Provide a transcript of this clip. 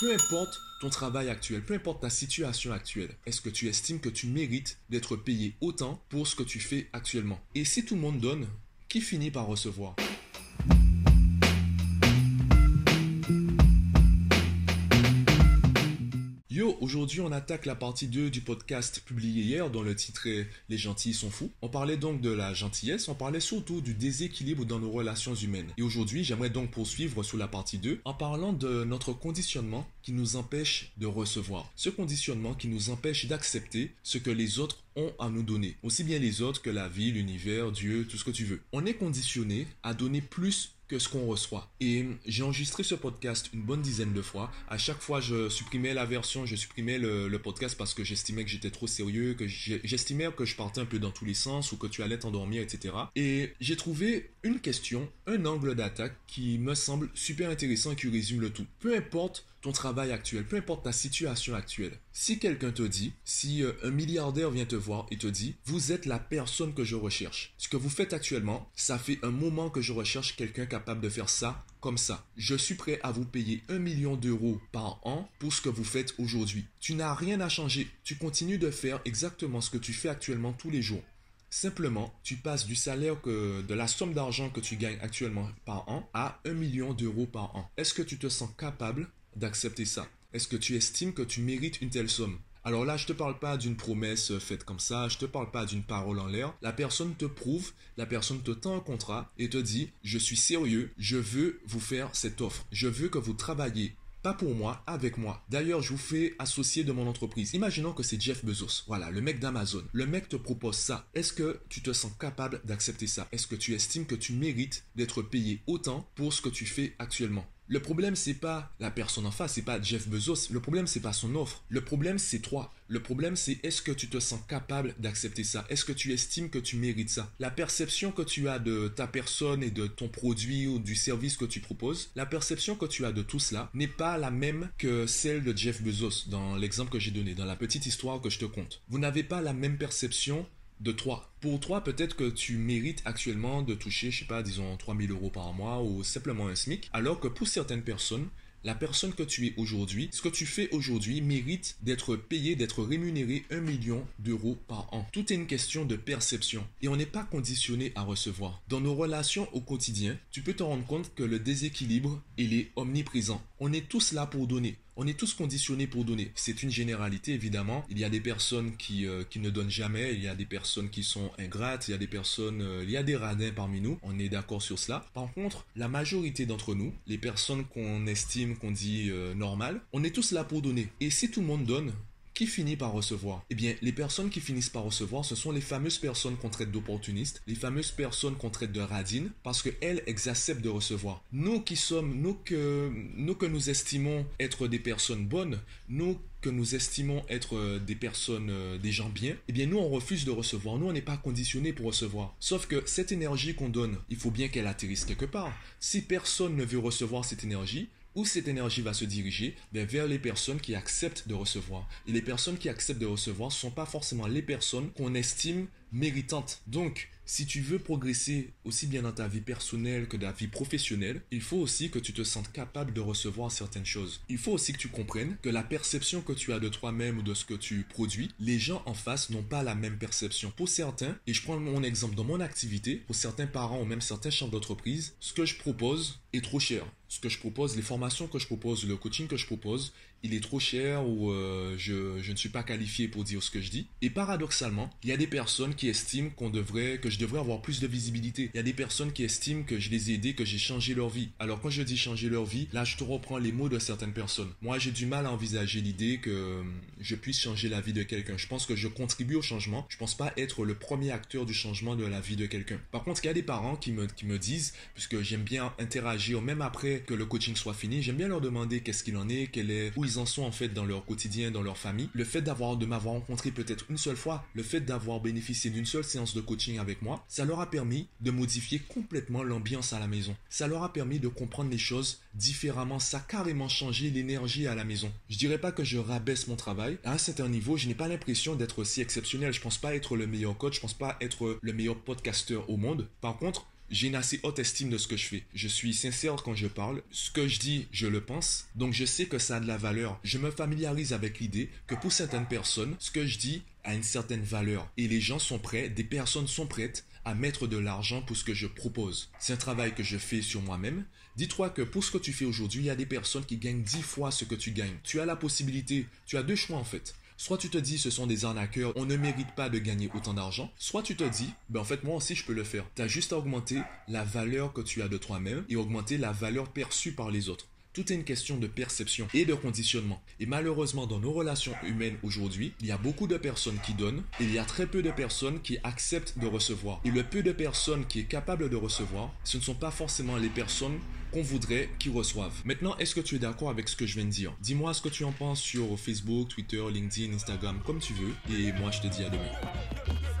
Peu importe ton travail actuel, peu importe ta situation actuelle, est-ce que tu estimes que tu mérites d'être payé autant pour ce que tu fais actuellement? Et si tout le monde donne, qui finit par recevoir? Aujourd'hui on attaque la partie 2 du podcast publié hier dont le titre est Les gentils sont fous. On parlait donc de la gentillesse, on parlait surtout du déséquilibre dans nos relations humaines. Et aujourd'hui j'aimerais donc poursuivre sur la partie 2 en parlant de notre conditionnement qui nous empêche de recevoir. Ce conditionnement qui nous empêche d'accepter ce que les autres ont à nous donner. Aussi bien les autres que la vie, l'univers, Dieu, tout ce que tu veux. On est conditionné à donner plus que ce qu'on reçoit. Et j'ai enregistré ce podcast une bonne dizaine de fois. À chaque fois, je supprimais la version, je supprimais le, podcast parce que j'estimais que j'étais trop sérieux, que j'estimais que je partais un peu dans tous les sens ou que tu allais t'endormir, etc. Et j'ai trouvé une question, un angle d'attaque qui me semble super intéressant et qui résume le tout. Peu importe ton travail actuel, peu importe ta situation actuelle. Si quelqu'un te dit, si euh, un milliardaire vient te voir et te dit, vous êtes la personne que je recherche. Ce que vous faites actuellement, ça fait un moment que je recherche quelqu'un capable de faire ça comme ça. Je suis prêt à vous payer un million d'euros par an pour ce que vous faites aujourd'hui. Tu n'as rien à changer. Tu continues de faire exactement ce que tu fais actuellement tous les jours. Simplement, tu passes du salaire que, de la somme d'argent que tu gagnes actuellement par an à un million d'euros par an. Est-ce que tu te sens capable d'accepter ça Est-ce que tu estimes que tu mérites une telle somme? Alors là, je te parle pas d'une promesse faite comme ça, je te parle pas d'une parole en l'air. La personne te prouve, la personne te tend un contrat et te dit "Je suis sérieux, je veux vous faire cette offre. Je veux que vous travaillez pas pour moi, avec moi. D'ailleurs, je vous fais associer de mon entreprise. Imaginons que c'est Jeff Bezos, voilà, le mec d'Amazon. Le mec te propose ça. Est-ce que tu te sens capable d'accepter ça? Est-ce que tu estimes que tu mérites d'être payé autant pour ce que tu fais actuellement? Le problème, c'est pas la personne en face, c'est pas Jeff Bezos. Le problème, c'est pas son offre. Le problème, c'est toi. Le problème, c'est est-ce que tu te sens capable d'accepter ça? Est-ce que tu estimes que tu mérites ça? La perception que tu as de ta personne et de ton produit ou du service que tu proposes, la perception que tu as de tout cela n'est pas la même que celle de Jeff Bezos dans l'exemple que j'ai donné, dans la petite histoire que je te conte. Vous n'avez pas la même perception de toi. Pour toi, peut-être que tu mérites actuellement de toucher, je sais pas, disons 3000 euros par mois ou simplement un SMIC, alors que pour certaines personnes, la personne que tu es aujourd'hui, ce que tu fais aujourd'hui mérite d'être payé, d'être rémunéré un million d'euros par an. Tout est une question de perception et on n'est pas conditionné à recevoir. Dans nos relations au quotidien, tu peux te rendre compte que le déséquilibre, il est omniprésent. On est tous là pour donner. On est tous conditionnés pour donner. C'est une généralité, évidemment. Il y a des personnes qui, euh, qui ne donnent jamais, il y a des personnes qui sont ingrates, il y a des personnes, euh, il y a des radins parmi nous. On est d'accord sur cela. Par contre, la majorité d'entre nous, les personnes qu'on estime, qu'on dit euh, normales, on est tous là pour donner. Et si tout le monde donne, qui finit par recevoir? Eh bien, les personnes qui finissent par recevoir, ce sont les fameuses personnes qu'on traite d'opportunistes, les fameuses personnes qu'on traite de radines, parce qu'elles, elles acceptent de recevoir. Nous qui sommes, nous que, nous que nous estimons être des personnes bonnes, nous que nous estimons être euh, des personnes, euh, des gens bien, eh bien nous on refuse de recevoir. Nous on n'est pas conditionné pour recevoir. Sauf que cette énergie qu'on donne, il faut bien qu'elle atterrisse quelque part. Si personne ne veut recevoir cette énergie, où cette énergie va se diriger ben, Vers les personnes qui acceptent de recevoir. Et les personnes qui acceptent de recevoir ne sont pas forcément les personnes qu'on estime méritantes. Donc, si tu veux progresser aussi bien dans ta vie personnelle que dans ta vie professionnelle, il faut aussi que tu te sentes capable de recevoir certaines choses. Il faut aussi que tu comprennes que la perception que tu as de toi-même ou de ce que tu produis, les gens en face n'ont pas la même perception. Pour certains, et je prends mon exemple dans mon activité, pour certains parents ou même certains chefs d'entreprise, ce que je propose est trop cher. Ce que je propose, les formations que je propose, le coaching que je propose, il est trop cher ou euh, je, je ne suis pas qualifié pour dire ce que je dis. Et paradoxalement, il y a des personnes qui estiment qu'on devrait, que je devrais avoir plus de visibilité. Il y a des personnes qui estiment que je les ai aidés, que j'ai changé leur vie. Alors quand je dis changer leur vie, là je te reprends les mots de certaines personnes. Moi j'ai du mal à envisager l'idée que euh, je puisse changer la vie de quelqu'un. Je pense que je contribue au changement. Je pense pas être le premier acteur du changement de la vie de quelqu'un. Par contre, il y a des parents qui me, qui me disent, puisque j'aime bien interagir même après que le coaching soit fini, j'aime bien leur demander qu'est-ce qu'il en est, quel est, où ils en sont en fait dans leur quotidien, dans leur famille. Le fait d'avoir, de m'avoir rencontré peut-être une seule fois, le fait d'avoir bénéficié d'une seule séance de coaching avec moi, ça leur a permis de modifier complètement l'ambiance à la maison. Ça leur a permis de comprendre les choses différemment. Ça a carrément changé l'énergie à la maison. Je dirais pas que je rabaisse mon travail. À un certain niveau, je n'ai pas l'impression d'être aussi exceptionnel. Je pense pas être le meilleur coach. Je pense pas être le meilleur podcasteur au monde. Par contre, j'ai une assez haute estime de ce que je fais. Je suis sincère quand je parle. Ce que je dis, je le pense. Donc je sais que ça a de la valeur. Je me familiarise avec l'idée que pour certaines personnes, ce que je dis a une certaine valeur. Et les gens sont prêts, des personnes sont prêtes à mettre de l'argent pour ce que je propose. C'est un travail que je fais sur moi-même. Dis-toi que pour ce que tu fais aujourd'hui, il y a des personnes qui gagnent 10 fois ce que tu gagnes. Tu as la possibilité, tu as deux choix en fait. Soit tu te dis ce sont des arnaqueurs, on ne mérite pas de gagner autant d'argent. Soit tu te dis, ben en fait moi aussi je peux le faire. Tu as juste à augmenter la valeur que tu as de toi-même et augmenter la valeur perçue par les autres. Tout est une question de perception et de conditionnement. Et malheureusement, dans nos relations humaines aujourd'hui, il y a beaucoup de personnes qui donnent et il y a très peu de personnes qui acceptent de recevoir. Et le peu de personnes qui est capable de recevoir, ce ne sont pas forcément les personnes qu'on voudrait qu'ils reçoivent. Maintenant, est-ce que tu es d'accord avec ce que je viens de dire? Dis-moi ce que tu en penses sur Facebook, Twitter, LinkedIn, Instagram, comme tu veux. Et moi, je te dis à demain.